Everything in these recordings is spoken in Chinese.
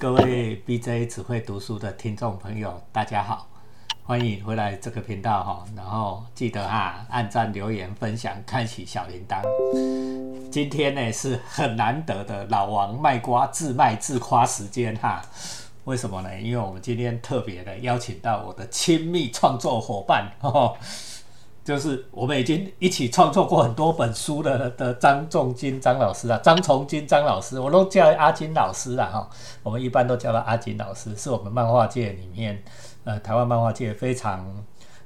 各位 BJ 只会读书的听众朋友，大家好，欢迎回来这个频道哈。然后记得哈，按赞、留言、分享、开启小铃铛。今天呢是很难得的老王卖瓜自卖自夸时间哈。为什么呢？因为我们今天特别的邀请到我的亲密创作伙伴哦。就是我们已经一起创作过很多本书的的张仲金张老师啊，张崇金张老师，我都叫阿金老师啦哈。我们一般都叫他阿金老师，是我们漫画界里面呃台湾漫画界非常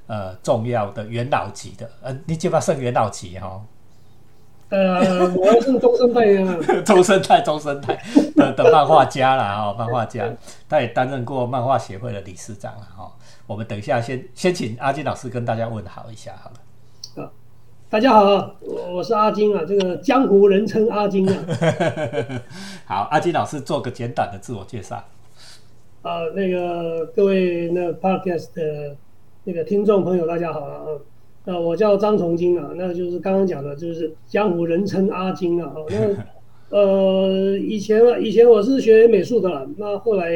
呃重要的元老级的，呃，你基本上元老级哈。呃，我要是中生代啊，中生代中生代的的漫画家啦哈，漫画家，他也担任过漫画协会的理事长了哈。我们等一下先先请阿金老师跟大家问好一下好了。啊，大家好，我我是阿金啊，这个江湖人称阿金啊。好，阿金老师做个简短的自我介绍。啊，那个各位那 podcast 的那个听众朋友，大家好啊。呃，我叫张崇金啊，那就是刚刚讲的，就是江湖人称阿金啊。那呃，以前啊，以前我是学美术的，那后来。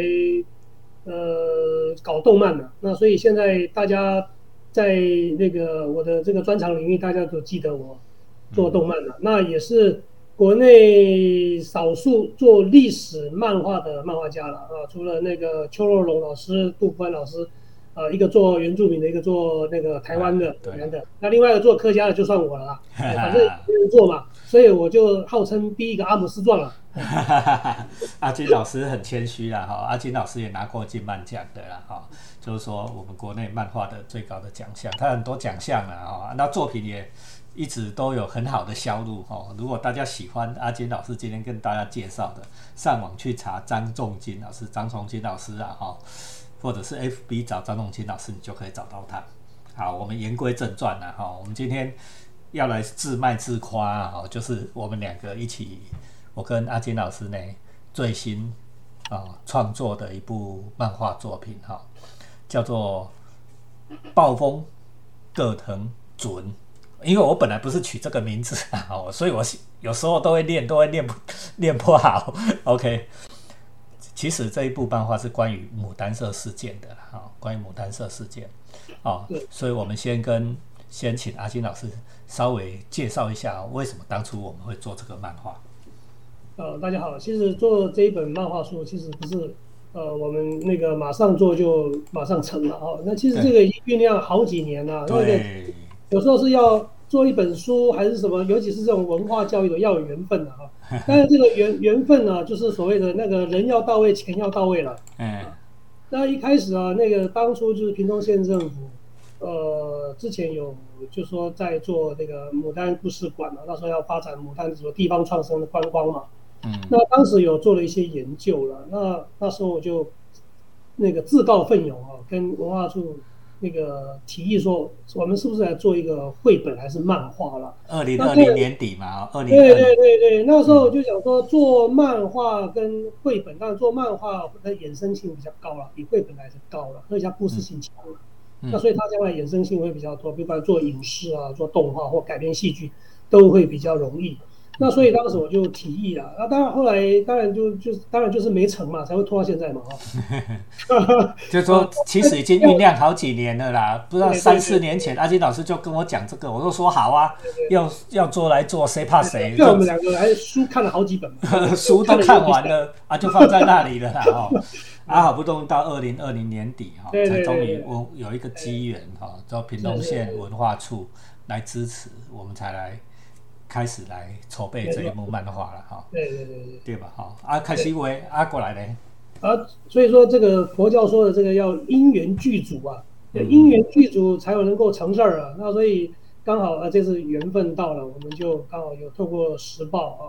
呃，搞动漫的，那所以现在大家在那个我的这个专长领域，大家都记得我做动漫的，那也是国内少数做历史漫画的漫画家了。啊。除了那个邱若龙老师、杜宽老师，呃，一个做原住民的，一个做那个台湾的等等。那另外一个做客家的就算我了啦，反正没 人做嘛，所以我就号称第一个阿姆斯壮了。阿金老师很谦虚啦，哈，阿金老师也拿过金漫奖的啦，哈，就是说我们国内漫画的最高的奖项，他很多奖项了，哈，那作品也一直都有很好的销路，哈。如果大家喜欢阿金老师今天跟大家介绍的，上网去查张仲金老师、张崇金老师啊，哈，或者是 FB 找张仲金老师，你就可以找到他。好，我们言归正传了，哈，我们今天要来自卖自夸，啊，就是我们两个一起。我跟阿金老师呢，最新啊创作的一部漫画作品哈，叫做《暴风葛藤准》。因为我本来不是取这个名字啊，所以我有时候都会念，都会念不念不好。OK，其实这一部漫画是关于牡丹社事件的哈，关于牡丹社事件啊，所以我们先跟先请阿金老师稍微介绍一下，为什么当初我们会做这个漫画。呃，大家好，其实做这一本漫画书，其实不是呃，我们那个马上做就马上成了哦。那其实这个酝酿好几年了，那个有时候是要做一本书还是什么，尤其是这种文化教育的要有缘分的哈。但是这个缘缘分呢，就是所谓的那个人要到位，钱要到位了。嗯。那一开始啊，那个当初就是屏东县政府，呃，之前有就说在做那个牡丹故事馆嘛，那时候要发展牡丹什么地方创生的观光嘛。嗯，那当时有做了一些研究了，那那时候我就那个自告奋勇啊，跟文化处那个提议说，我们是不是来做一个绘本还是漫画了？二零二零年底嘛，二零对对对对，那时候就想说做漫画跟绘本，当然做漫画的衍生性比较高了，比绘本还是高了，而且故事性强了。那所以它将来衍生性会比较多，比如做影视啊、做动画或改编戏剧，都会比较容易。那所以当时我就提议了，那当然后来当然就就当然就是没成嘛，才会拖到现在嘛，哈。就说其实已经酝酿好几年了啦，不知道三四年前阿金老师就跟我讲这个，我都说好啊，要要做来做，谁怕谁？就我们两个还书看了好几本，书都看完了啊，就放在那里了啦，哦，啊好不动到二零二零年底哈，才终于我有一个机缘哈，叫屏东县文化处来支持，我们才来。开始来筹备这一幕漫画了哈，对对对对，对吧？哈，啊，开始为啊过来呢，啊，所以说这个佛教说的这个要因缘具足啊，因缘具足才有能够成事儿啊。那所以刚好啊，这次缘分到了，我们就刚好有透过时报啊，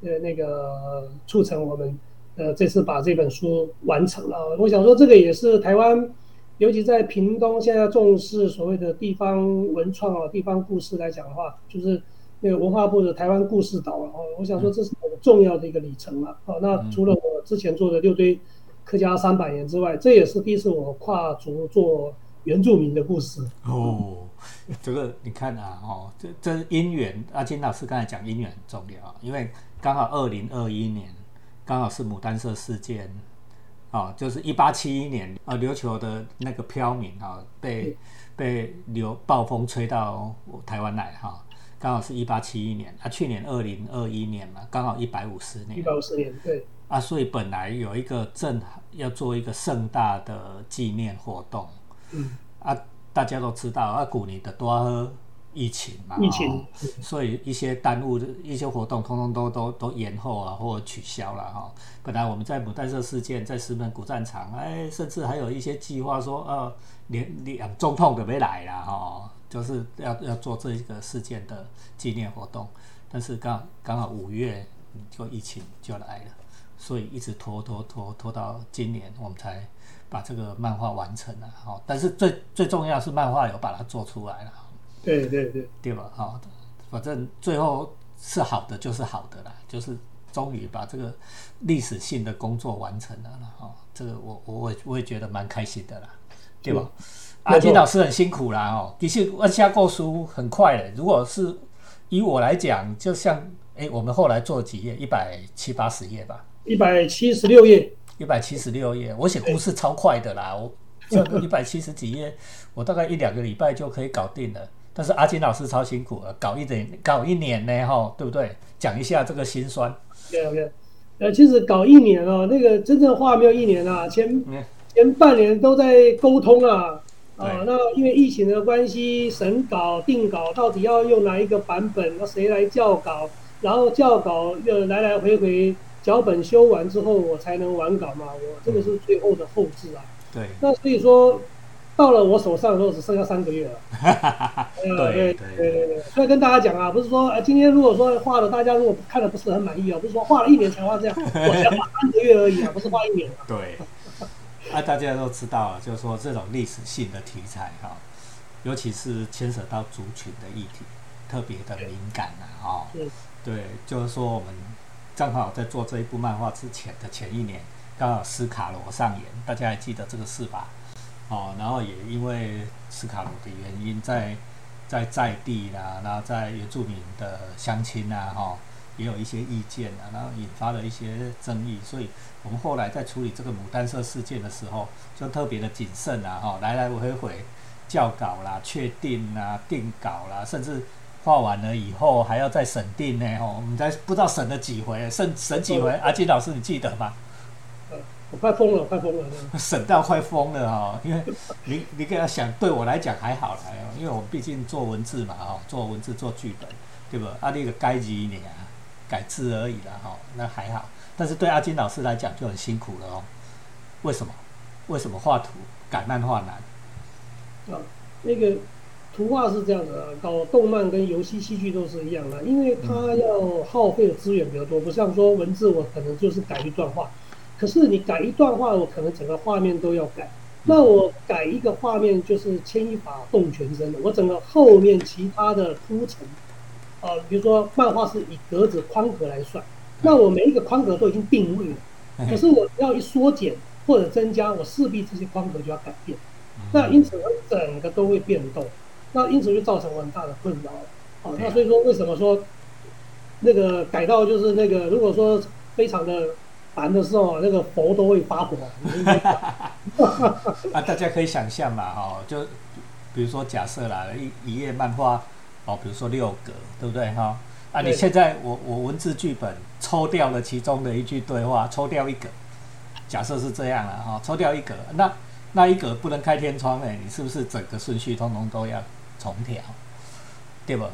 呃，那个促成我们呃这次把这本书完成了。我想说，这个也是台湾，尤其在屏东现在重视所谓的地方文创啊、地方故事来讲的话，就是。那个文化部的台湾故事岛了哦，我想说这是很重要的一个里程了哦。那除了我之前做的六堆客家三百年之外，这也是第一次我跨足做原住民的故事哦。这个你看啊，哦，这这姻缘，阿金老师刚才讲姻缘很重要，因为刚好二零二一年刚好是牡丹社事件哦，就是一八七一年，呃，琉球的那个漂民哈被被流暴风吹到台湾来哈，刚好是一八七一年，啊，去年二零二一年嘛，刚好一百五十年，一百五十年，对，啊，所以本来有一个正要做一个盛大的纪念活动，嗯，啊，大家都知道啊，古尼的多喝。疫情嘛，疫情，所以一些耽误的一些活动，通通都都都延后啊，或取消了哈。本来我们在牡丹社事件，在石门古战场，哎，甚至还有一些计划说，呃，连两中痛都没来了哈，就是要要做这一个事件的纪念活动。但是刚刚好五月就疫情就来了，所以一直拖拖拖拖到今年，我们才把这个漫画完成了哈。但是最最重要是漫画有把它做出来了。对对对，对吧？好，反正最后是好的就是好的啦，就是终于把这个历史性的工作完成了了哈。这个我我我也觉得蛮开心的啦，对吧？阿金老师很辛苦啦哦，的确按下过书很快的。如果是以我来讲，就像哎，我们后来做几页，一百七八十页吧，一百七十六页，一百七十六页，我写故事超快的啦，我这一百七十几页，我大概一两个礼拜就可以搞定了。但是阿金老师超辛苦了，搞一点搞一年呢，哈，对不对？讲一下这个心酸。对对，呃，其实搞一年啊，那个真正话没有一年啊，前前半年都在沟通啊，啊，那因为疫情的关系，审稿定稿到底要用哪一个版本，那谁来校稿，然后校稿又来来回回，脚本修完之后我才能完稿嘛，我这个是最后的后置啊。对，那所以说。到了我手上的时候，只剩下三个月了。对对对所以跟大家讲啊，不是说啊，今天如果说画的大家如果看的不是很满意啊，不是说画了一年才画这样，我才画三个月而已啊，不是画一年。对，啊，大家都知道，就是说这种历史性的题材哈，尤其是牵扯到族群的议题，特别的敏感啊，哦，对，就是说我们正好在做这一部漫画之前的前一年，刚好斯卡罗上演，大家还记得这个事吧？哦，然后也因为斯卡鲁的原因，在在在地啦，然后在原住民的乡亲啊，哈，也有一些意见啊，然后引发了一些争议，所以我们后来在处理这个牡丹社事件的时候，就特别的谨慎啊，哈，来来回回校稿啦、确定啦、定稿啦，甚至画完了以后还要再审定呢，哈，我们才不知道审了几回，审审几回，阿金老师你记得吗？我快疯了，快疯了！省到快疯了哈，因为你你给他想，对我来讲还好啦，因为我毕竟做文字嘛哈，做文字做剧本，对不？啊，那个改几年改字而已啦哈，那还好。但是对阿金老师来讲就很辛苦了哦。为什么？为什么画图改漫画难？啊，那个图画是这样的，搞动漫跟游戏戏剧都是一样的，因为它要耗费的资源比较多，不像说文字，我可能就是改一段话。可是你改一段话，我可能整个画面都要改。那我改一个画面就是牵一发动全身的，我整个后面其他的铺陈，呃，比如说漫画是以格子框格来算，那我每一个框格都已经定位了。可是我要一缩减或者增加，我势必这些框格就要改变。那因此我整个都会变动，那因此就造成我很大的困扰。好，那所以说为什么说那个改到就是那个如果说非常的。烦的时候，那个佛都会发火。啊，大家可以想象嘛，哦，就比如说假设啦，一一页漫画，哦，比如说六格，对不对哈？啊，你现在我我文字剧本抽掉了其中的一句对话，抽掉一格，假设是这样了哈，抽掉一格，那那一格不能开天窗哎，你是不是整个顺序通通都要重调，对不？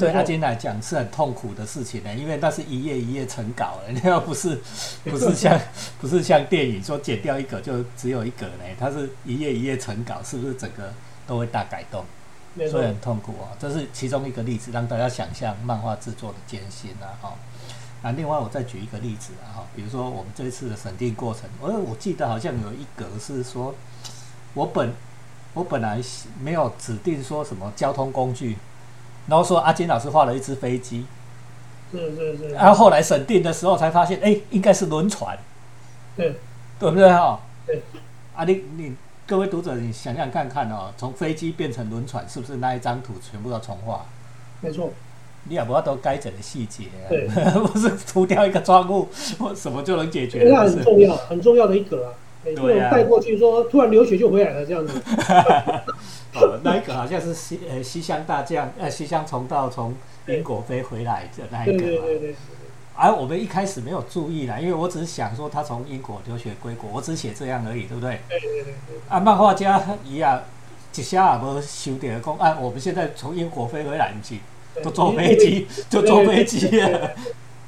对阿金来讲是很痛苦的事情呢，因为那是一页一页成稿的，那 要不是不是像 不是像电影说剪掉一格就只有一格呢，它是一页一页成稿，是不是整个都会大改动？所以很痛苦啊。这是其中一个例子，让大家想象漫画制作的艰辛啊。哈，那另外我再举一个例子啊，哈，比如说我们这一次的审定过程，我我记得好像有一格是说，我本我本来没有指定说什么交通工具。然后说阿金老师画了一只飞机，是是是。然后后来审定的时候才发现，哎，应该是轮船，对对不对哈？对。啊，你你各位读者，你想想看看哦，从飞机变成轮船，是不是那一张图全部要重画？没错。你也不要都该整的细节，对，不是涂掉一个窗户或什么就能解决？那很重要，很重要的一格啊。对啊，带过去说突然流血就回来了这样子。哦，那一个好像是西呃西乡大将呃西乡重道从英国飞回来的那一个。对对对对。而我们一开始没有注意啦，因为我只是想说他从英国留学归国，我只写这样而已，对不对？对对对。啊，漫画家一样，一下也无修点讲啊，我们现在从英国飞回来，不是都坐飞机，就坐飞机了。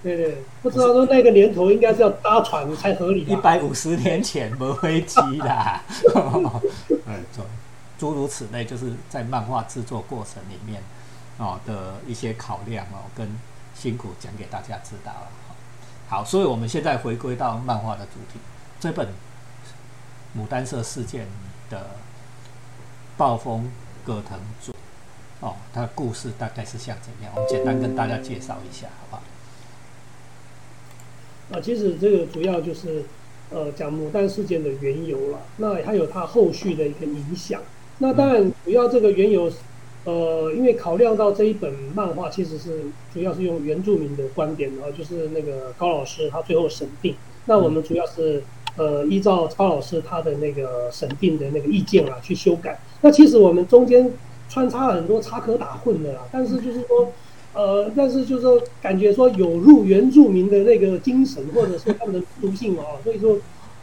对对，不知道说那个年头应该是要搭船才合理。一百五十年前没飞机啦。嗯，诸如此类，就是在漫画制作过程里面哦的一些考量哦跟辛苦讲给大家知道了。好，所以我们现在回归到漫画的主题，这本牡丹社事件的暴风葛藤组哦，它的故事大概是像怎样？我们简单跟大家介绍一下，好不好？啊，其实这个主要就是呃讲牡丹事件的缘由了，那还有它后续的一个影响。那当然，主要这个缘由，呃，因为考量到这一本漫画其实是主要是用原住民的观点，然后就是那个高老师他最后审定，那我们主要是呃依照高老师他的那个审定的那个意见啊去修改。那其实我们中间穿插很多插科打诨的啦，但是就是说，呃，但是就是说感觉说有入原住民的那个精神，或者说他们的属性啊，所以说。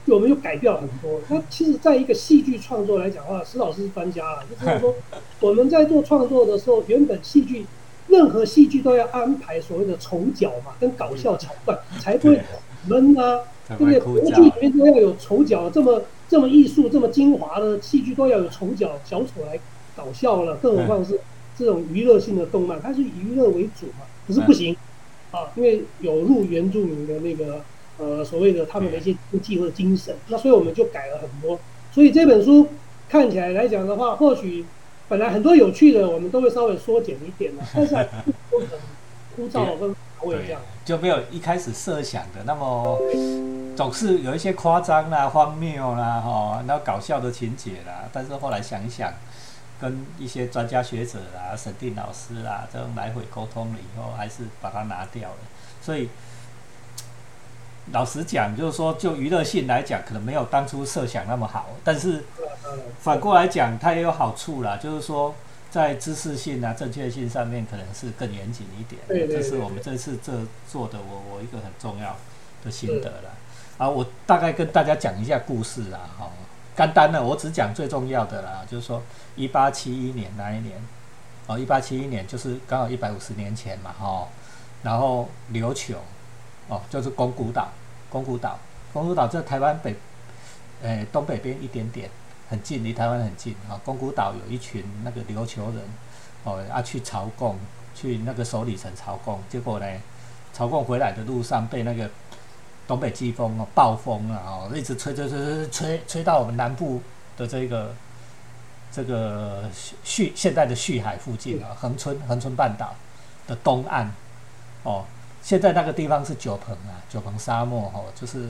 我们就改掉很多。那其实，在一个戏剧创作来讲的话，石老师是专家啊，就是说我们在做创作的时候，原本戏剧任何戏剧都要安排所谓的丑角嘛，跟搞笑桥段，才不会闷啊，对不对？国剧里面都要有丑角，这么这么艺术、这么精华的戏剧都要有丑角、小丑来搞笑了，更何况是这种娱乐性的动漫，它是以娱乐为主嘛，可是不行啊，因为有入原住民的那个。呃，所谓的他们的一些经济或者精神，那所以我们就改了很多。所以这本书看起来来讲的话，或许本来很多有趣的，我们都会稍微缩减一点了，但是不 很枯燥跟乏味这样，就没有一开始设想的那么总是有一些夸张啦、荒谬啦、哈，然后搞笑的情节啦。但是后来想一想，跟一些专家学者啦、审定老师啦这种来回沟通了以后，还是把它拿掉了。所以。老实讲，就是说，就娱乐性来讲，可能没有当初设想那么好。但是反过来讲，它也有好处啦，就是说，在知识性啊、正确性上面，可能是更严谨一点。这是我们这次这做的，我我一个很重要的心得了。啊，我大概跟大家讲一下故事啊，哈，干单呢，我只讲最重要的啦，就是说，一八七一年那一年，哦，一八七一年就是刚好一百五十年前嘛，哈，然后琉球。哦，就是宫古岛，宫古岛，宫古岛在台湾北，诶东北边一点点，很近，离台湾很近啊。宫古岛有一群那个琉球人，哦，要去朝贡，去那个首里城朝贡，结果呢，朝贡回来的路上被那个东北季风哦，暴风啊，哦，一直吹吹吹吹吹吹到我们南部的这个这个旭现在的旭海附近啊，恒春恒春半岛的东岸，哦。现在那个地方是九鹏啊，九鹏沙漠哦，就是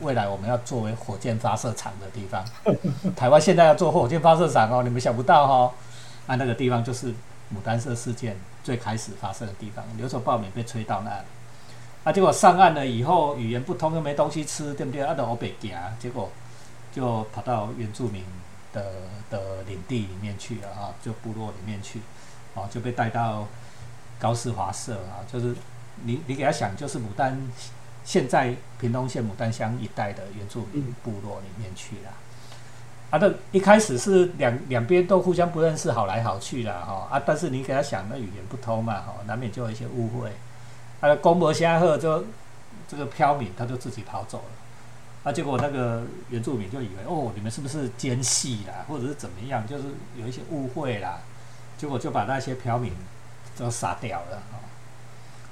未来我们要作为火箭发射场的地方。台湾现在要做火箭发射场哦，你们想不到哈，啊，那个地方就是牡丹社事件最开始发生的地方，留守报名被吹到那里，啊，结果上岸了以后语言不通又没东西吃，对不对？啊，到欧北行，结果就跑到原住民的的领地里面去了啊，就部落里面去，哦，就被带到高士华社啊，就是。你你给他想，就是牡丹现在屏东县牡丹乡一带的原住民部落里面去了。啊，那一开始是两两边都互相不认识，好来好去了哈。啊，但是你给他想，那语言不通嘛，哈，难免就有一些误会。啊，公伯仙鹤就这个飘敏，他就自己跑走了。啊，结果那个原住民就以为，哦，你们是不是奸细啦，或者是怎么样，就是有一些误会啦。结果就把那些飘民都杀掉了。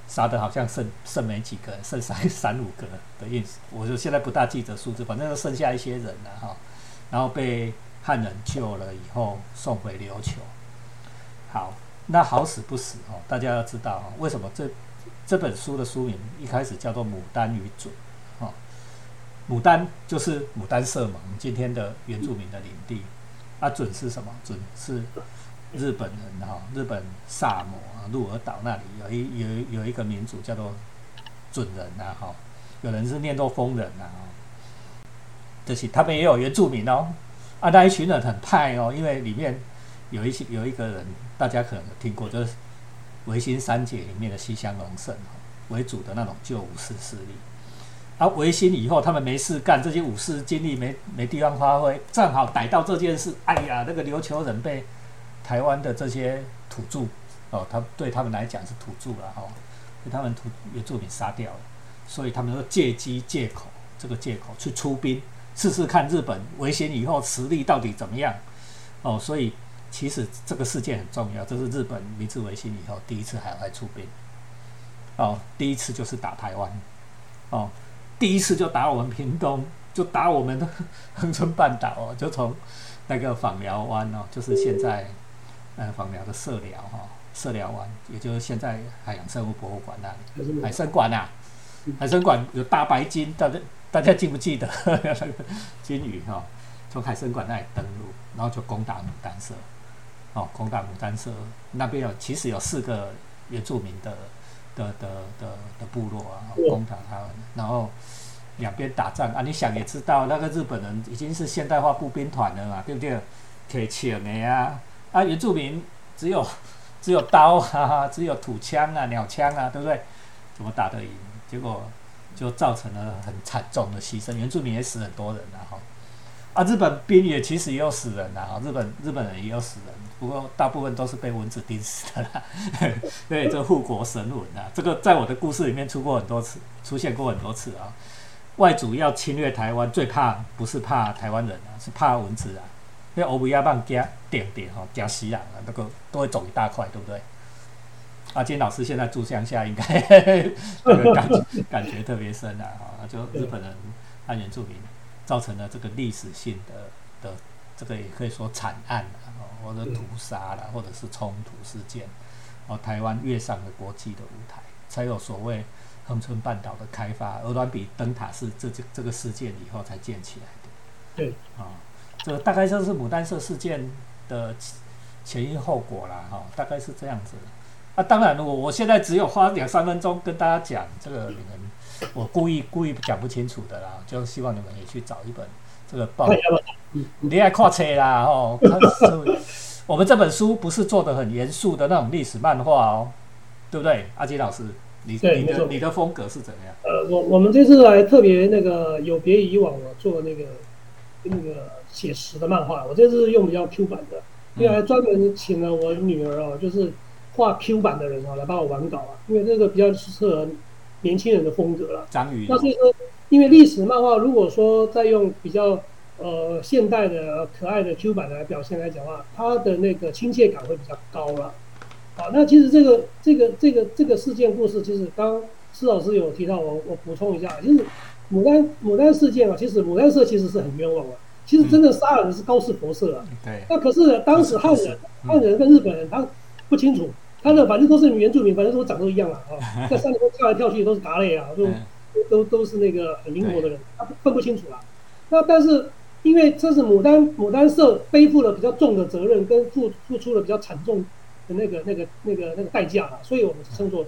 杀的好像剩剩没几个，剩三三五个的意思。我就现在不大记得数字，反正就剩下一些人了哈。然后被汉人救了以后送回琉球。好，那好死不死哦，大家要知道哦，为什么这这本书的书名一开始叫做《牡丹与准》哦？牡丹就是牡丹社嘛，我们今天的原住民的领地。啊，准是什么？准是。日本人哈，日本萨摩啊，鹿儿岛那里有一有有一个民族叫做准人呐哈，有人是念作丰人呐哈。就是他们也有原住民哦，啊，那一群人很派哦，因为里面有一些有一个人，大家可能听过，就是维新三杰里面的西乡隆盛为主的那种旧武士势力。啊，维新以后他们没事干，这些武士精力没没地方发挥，正好逮到这件事，哎呀，那个琉球人被台湾的这些土著哦，他对他们来讲是土著了哈，被他们土原住民杀掉了，所以他们说借机借口这个借口去出兵。试试看日本维新以后实力到底怎么样？哦，所以其实这个事件很重要，这是日本明治维新以后第一次海外出兵。哦，第一次就是打台湾，哦，第一次就打我们屏东，就打我们的 恒春半岛哦，就从那个访寮湾哦，就是现在呃访寮的社寮哈，社寮湾，也就是现在海洋生物博物馆那里，海参馆呐，海参馆有大白鲸，大家。大家记不记得那个 金鱼哈？从海参馆那里登陆，然后就攻打牡丹社，哦，攻打牡丹社那边有其实有四个原住民的的的的的部落啊，攻打他们，然后两边打仗啊，你想也知道，那个日本人已经是现代化步兵团了嘛，对不对？铁枪的呀，啊，啊原住民只有 只有刀啊，只有土枪啊、鸟枪啊，对不对？怎么打得赢？结果。就造成了很惨重的牺牲，原住民也死很多人呐哈，啊，日本兵也其实也有死人呐哈，日本日本人也有死人，不过大部分都是被蚊子叮死的啦。对，这护国神文啊，这个在我的故事里面出过很多次，出现过很多次啊。外族要侵略台湾，最怕不是怕台湾人啊，是怕蚊子啊，因为欧比亚棒加点点哈，加吸氧啊，那个都会肿一大块，对不对？阿金老师现在住乡下，应该 那个感觉感觉特别深啊！哈，就日本人和原住民造成了这个历史性的的这个也可以说惨案啊，或者屠杀了，或者是冲突事件，哦，台湾跃上了国际的舞台，才有所谓恒春半岛的开发，鹅銮比灯塔是这这这个事件以后才建起来的。对，啊，这大概就是牡丹社事件的前因后果啦，哈，大概是这样子。啊，当然，我我现在只有花两三分钟跟大家讲这个，你们我故意故意讲不清楚的啦，就希望你们也去找一本这个报，你爱跨车啦哦。我们这本书不是做的很严肃的那种历史漫画哦，对不对？阿金老师，你你的你的风格是怎样？呃，我我们这次来特别那个有别以往我做那个那个写实的漫画，我这次用比较 Q 版的，因为还专门请了我女儿哦，就是。画 Q 版的人啊，来帮我完稿啊，因为这个比较适合年轻人的风格了。张宇，那所以说，因为历史漫画如果说再用比较呃现代的可爱的 Q 版来表现来讲话，它的那个亲切感会比较高了。好，那其实这个这个这个这个事件故事，其实刚施老师有提到，我我补充一下，就是牡丹牡丹事件啊，其实牡丹社其实是很冤枉的，其实真的杀人是高士博士啊。对。那可是当时汉人汉人跟日本人他不清楚。他的反正都是原住民，反正都长都一样了啊，在山里面跳来跳去都是嘎类啊，都都都是那个很灵活的人，他分不清楚了。那但是因为这是牡丹牡丹社背负了比较重的责任，跟付付出了比较惨重的那个那个那个那个代价了，所以我们称作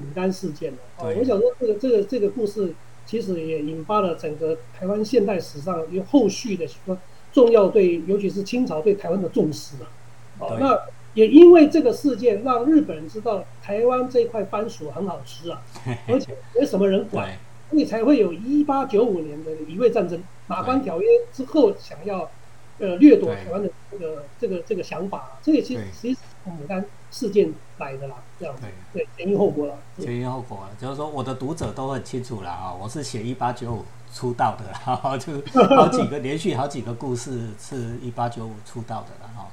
牡丹事件了啊。我想说这个这个这个故事其实也引发了整个台湾现代史上有后续的说重要对，尤其是清朝对台湾的重视啊。哦，那。也因为这个事件，让日本人知道台湾这块番薯很好吃啊，而且没什么人管，所以才会有一八九五年的乙未战争，马关条约之后想要呃掠夺台湾的这个这个这个想法，这个其实其实从牡丹事件来的啦，这样对对前因后果了。前因后果了，就是说我的读者都很清楚了啊，我是写一八九五出道的，哈，就是好几个 连续好几个故事是一八九五出道的了哈，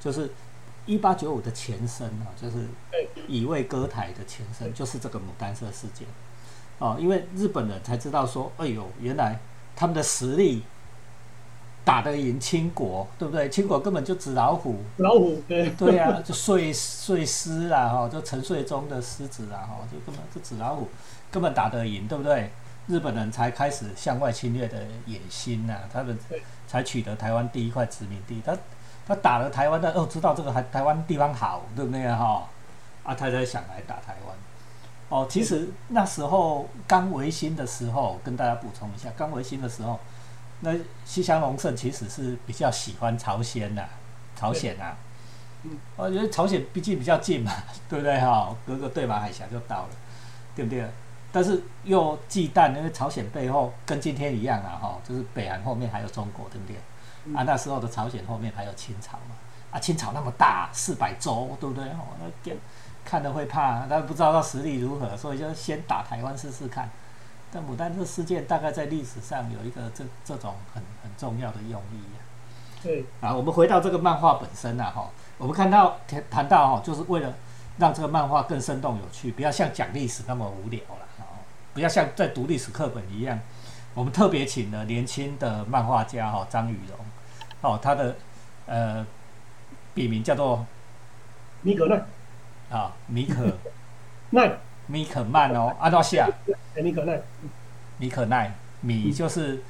就是。一八九五的前身啊，就是乙未歌台的前身，就是这个牡丹社事件哦。因为日本人才知道说，哎呦，原来他们的实力打得赢清国，对不对？清国根本就纸老虎，老虎对对呀，就碎碎尸啦哈，就沉睡中的狮子啦哈，就根本就纸老虎，根本打得赢，对不对？日本人才开始向外侵略的野心呐，他们才取得台湾第一块殖民地，他。他打了台湾的哦，知道这个台台湾地方好，对不对哈？啊，他才想来打台湾。哦，其实那时候刚维新的时候，跟大家补充一下，刚维新的时候，那西乡隆盛其实是比较喜欢朝鲜呐，朝鲜啊。嗯，我觉得朝鲜毕竟比较近嘛，对不对哈？隔个对马海峡就到了，对不对？但是又忌惮，因为朝鲜背后跟今天一样啊，哈，就是北韩后面还有中国，对不对？啊，那时候的朝鲜后面还有清朝嘛，啊，清朝那么大，四百州，对不对？哦，那看了会怕，但不知道他实力如何，所以就先打台湾试试看。但牡丹这事件大概在历史上有一个这这种很很重要的用意啊。对啊，我们回到这个漫画本身啊，哈，我们看到谈谈到哈，就是为了让这个漫画更生动有趣，不要像讲历史那么无聊了，哦，不要像在读历史课本一样。我们特别请了年轻的漫画家哈张雨荣，哦，他的呃笔名叫做米可奈啊米可奈米可曼哦，阿多西亚米可奈。米可奈米就是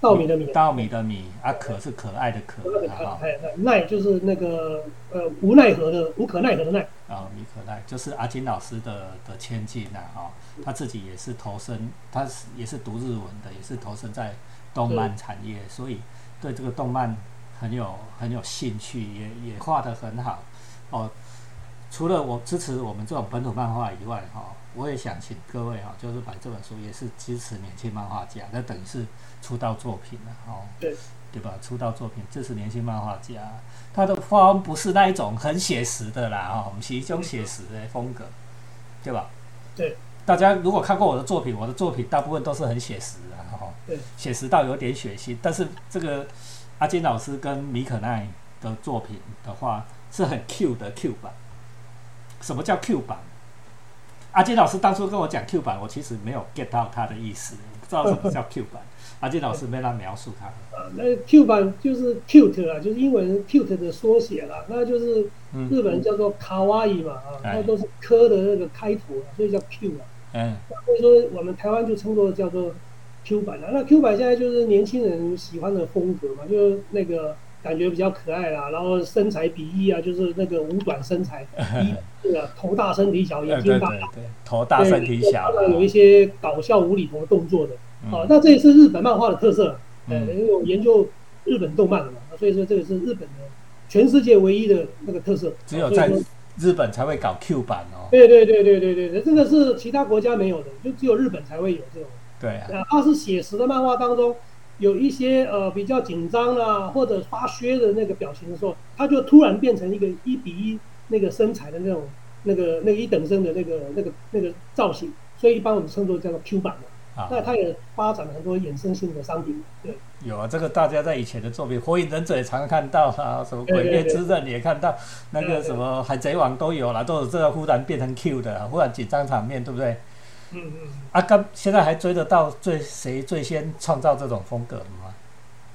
稻米的米，稻米的米阿，可是可爱的可啊，哎奈就是那个呃无奈何的无可奈何的奈。啊，米可奈就是阿金老师的的千金呐哈，他自己也是投身，他是也是读日文的，也是投身在动漫产业，所以对这个动漫很有很有兴趣，也也画得很好哦。除了我支持我们这种本土漫画以外哈，我也想请各位哈，就是把这本书也是支持年轻漫画家，那等于是出道作品了哦，对对吧？出道作品支持年轻漫画家，他的画风不是那一种很写实的啦哦，我们是一种写实的风格，对吧？对，大家如果看过我的作品，我的作品大部分都是很写实的哈，对，写实到有点血腥，但是这个阿金老师跟米可奈的作品的话是很 Q 的 Q 版。什么叫 Q 版？阿金老师当初跟我讲 Q 版，我其实没有 get 到他的意思，不知道什么叫 Q 版。阿金老师没来描述他。呃，那 Q 版就是 cute 啊，就是英文 cute 的缩写啦，那就是日本叫做卡哇伊嘛啊，那都是科的那个开头啊，所以叫 Q 啊。嗯。所以说我们台湾就称作叫做 Q 版啊。那 Q 版现在就是年轻人喜欢的风格嘛，就是那个。感觉比较可爱啦，然后身材比例啊，就是那个五短身材，一这个头大身体小，眼睛大，对头大身体小，有一些搞笑无厘头的动作的，啊，那这也是日本漫画的特色，呃，因为我研究日本动漫的嘛，所以说这个是日本的全世界唯一的那个特色，只有在日本才会搞 Q 版哦，对对对对对对，这个是其他国家没有的，就只有日本才会有这种，对，哪怕是写实的漫画当中。有一些呃比较紧张啊，或者发靴的那个表情的时候，他就突然变成一个一比一那个身材的那种那个那个一等身的那个那个那个造型，所以一般我们称作叫做 Q 版的。啊，那它也发展了很多衍生性的商品。对，有啊，这个大家在以前的作品《火影忍者》也常常看到啊，什么《鬼灭之刃》也看到，那个什么《海贼王》都有了，都有这个忽然变成 Q 的，忽然紧张场面，对不对？嗯嗯，啊，刚现在还追得到最谁最先创造这种风格的吗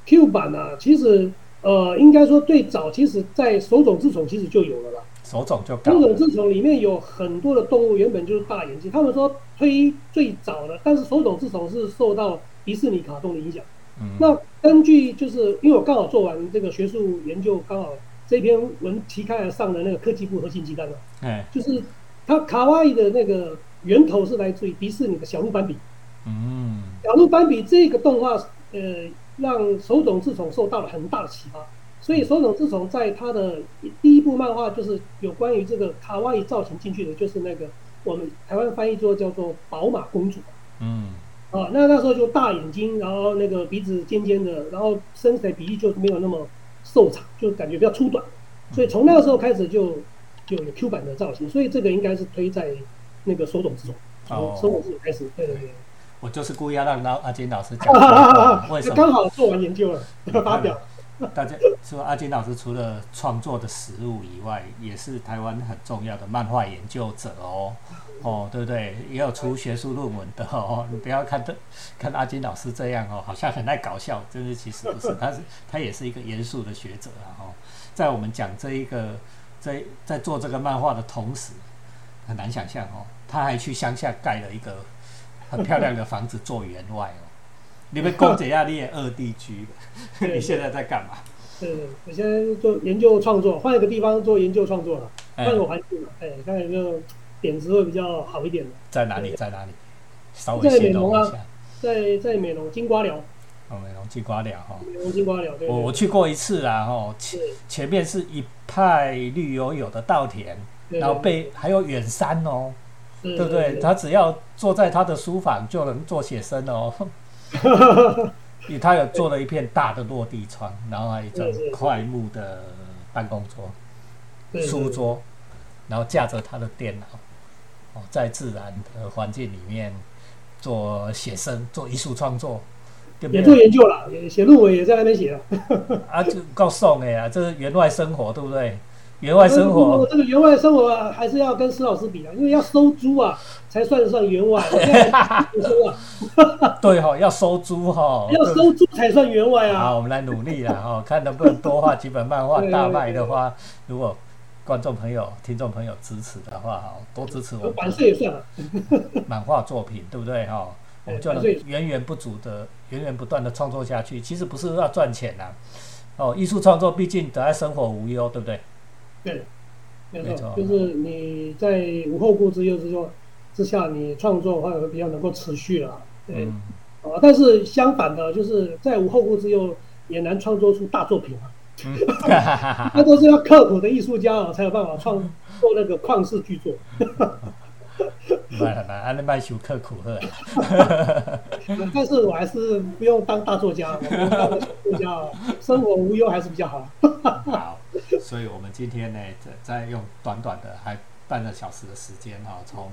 ？Q 版呢？其实呃，应该说最早，其实在手冢治虫其实就有了啦。手冢就手冢治虫里面有很多的动物原本就是大眼睛，他们说推最早的，但是手冢治虫是受到迪士尼卡通的影响。嗯，那根据就是因为我刚好做完这个学术研究，刚好这篇文期刊上的那个科技部核心期刊了。哎，就是它卡哇伊的那个。源头是来自于迪士尼的小鹿斑比，嗯，小鹿斑比这个动画，呃，让手冢治虫受到了很大的启发，所以手冢治虫在他的第一部漫画就是有关于这个卡哇伊造型进去的，就是那个我们台湾翻译做叫做宝马公主，嗯，啊，那那时候就大眼睛，然后那个鼻子尖尖的，然后身材比例就没有那么瘦长，就感觉比较粗短，所以从那个时候开始就就有 Q 版的造型，所以这个应该是推在。那个手冢治虫，从手冢治虫开始，对对对。我就是故意要让阿金老师讲，为什么？刚好做完研究了，要发表。大家说阿金老师除了创作的实物以外，也是台湾很重要的漫画研究者哦，哦，对不对？也有出学术论文的哦。你不要看的看阿金老师这样哦，好像很爱搞笑，真是其实不是，他是他也是一个严肃的学者啊。哦，在我们讲这一个在在做这个漫画的同时。很难想象哦，他还去乡下盖了一个很漂亮的房子做员外哦。你们公姐亚你也二地居，你现在在干嘛？对对，我现在做研究创作，换一个地方做研究创作了，换个环境了，哎，看有没有点子会比较好一点的。在哪里？在哪里？稍微形容一下。在在美容金瓜寮。哦，美容金瓜寮哈，美容金瓜寮，对我我去过一次啦，哈，前前面是一派绿油油的稻田，然后背还有远山哦，对不对？他只要坐在他的书房就能做写生哦，因为他有做了一片大的落地窗，然后还有一张快木的办公桌、书桌，然后架着他的电脑，哦，在自然的环境里面做写生、做艺术创作。对不对也做研究了，写论文也在那边写了。啊，就够送的呀，这是员外生活，对不对？员外生活，这个员外生活还是要跟施老师比的，因为要收租啊，才算得上员外。收啊，对哈，要收租哈，要收租才算员外啊。好，我们来努力了哈，看能不能多画几本漫画大卖的话，如果观众朋友、听众朋友支持的话，哈，多支持我版税也算了。漫画作品对不对哈？我们就能源源不足的、源源不断的创作下去。其实不是要赚钱呐，哦，艺术创作毕竟得爱生活无忧，对不对？对，没错，就是你在无后顾之忧之中之下，你创作的话会比较能够持续了。对，啊，但是相反的，就是在无后顾之忧也难创作出大作品啊。那都是要刻苦的艺术家啊，才有办法创作那个旷世巨作。卖了卖，安尼卖修刻苦呵。但是我还是不用当大作家，当作家，生活无忧还是比较好。好，所以我们今天呢，在在用短短的还半个小时的时间哈，从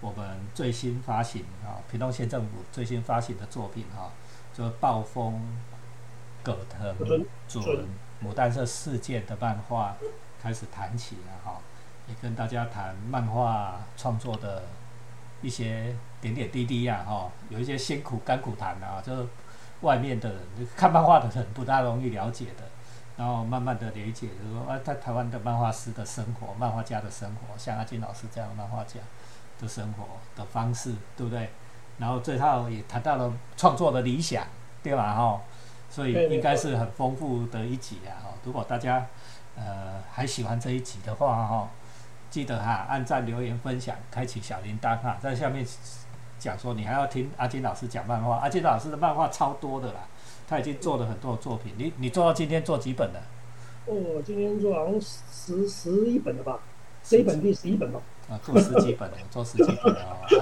我们最新发行啊，屏东县政府最新发行的作品哈，就暴风葛藤准牡丹社事件的漫画开始谈起了哈。也跟大家谈漫画创作的一些点点滴滴呀，哈，有一些辛苦甘苦谈啊，就是外面的人看漫画的人不大容易了解的，然后慢慢的理解，就是说啊，在台湾的漫画师的生活，漫画家的生活，像阿金老师这样漫画家的生活的方式，对不对？然后最后也谈到了创作的理想，对吧？哈，所以应该是很丰富的一集啊，哈。如果大家呃还喜欢这一集的话，哈。记得哈，按赞、留言、分享、开启小铃铛哈，在下面讲说你还要听阿金老师讲漫画，阿金老师的漫画超多的啦，他已经做了很多作品。你你做到今天做几本了？哦，今天做好像十十一本了吧？十一本第十一本吧？啊，做十几本了，做十几本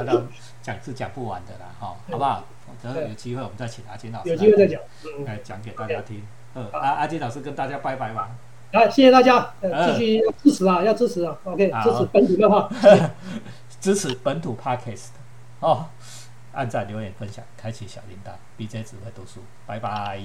了，讲是讲不完的啦，哈，好不好？等有机会我们再请阿金老师有机会再讲，来讲给大家听。嗯，阿阿金老师跟大家拜拜吧。来，谢谢大家，呃，继续支持啊，要支持啊，OK，支持本土的话，支持本土 Podcast，哦，按赞、留言、分享、开启小铃铛，BJ 只会读书，拜拜。